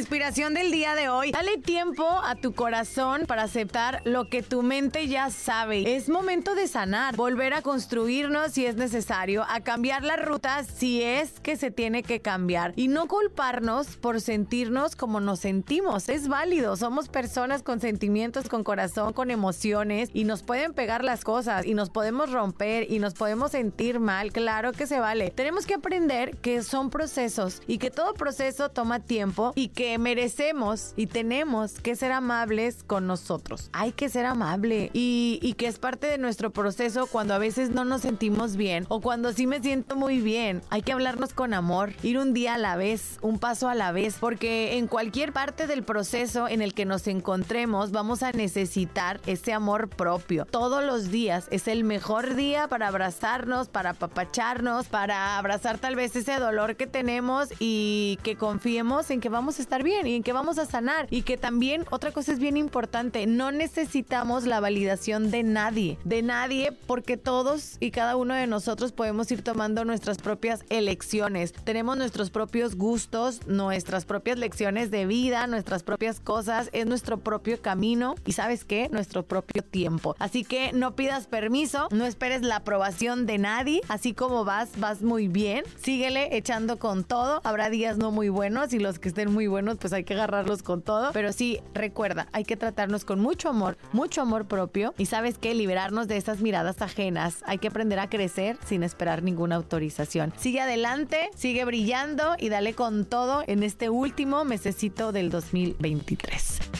Inspiración del día de hoy. Dale tiempo a tu corazón para aceptar lo que tu mente ya sabe. Es momento de sanar, volver a construirnos si es necesario, a cambiar la ruta si es que se tiene que cambiar y no culparnos por sentirnos como nos sentimos. Es válido, somos personas con sentimientos, con corazón, con emociones y nos pueden pegar las cosas y nos podemos romper y nos podemos sentir mal. Claro que se vale. Tenemos que aprender que son procesos y que todo proceso toma tiempo y que merecemos y tenemos que ser amables con nosotros. Hay que ser amable y, y, que es parte de nuestro proceso cuando a veces no nos sentimos bien o cuando sí me siento muy bien. Hay que hablarnos con amor, ir un día a la vez, un paso a la vez, porque en cualquier parte del proceso en el que nos encontremos vamos a necesitar ese amor propio. Todos los días es el mejor día para abrazarnos, para apapacharnos, para abrazar tal vez ese dolor que tenemos y que confiemos en que vamos a estar bien y en que vamos a sanar. Y que también otra cosa es bien importante, no necesitamos la validación de nadie, de nadie, porque todos y cada uno de nosotros podemos ir tomando nuestras propias elecciones. Tenemos nuestros propios gustos, nuestras propias lecciones de vida, nuestras propias cosas, es nuestro propio camino y sabes qué, nuestro propio tiempo. Así que no pidas permiso, no esperes la aprobación de nadie, así como vas, vas muy bien, síguele echando con todo, habrá días no muy buenos y los que estén muy buenos pues hay que agarrarlos con todo. Pero sí, recuerda, hay que tratarnos con mucho amor, mucho amor propio. Y sabes que liberarnos de esas miradas ajenas. Hay que aprender a crecer sin esperar ninguna autorización. Sigue adelante, sigue brillando y dale con todo en este último mesecito del 2023.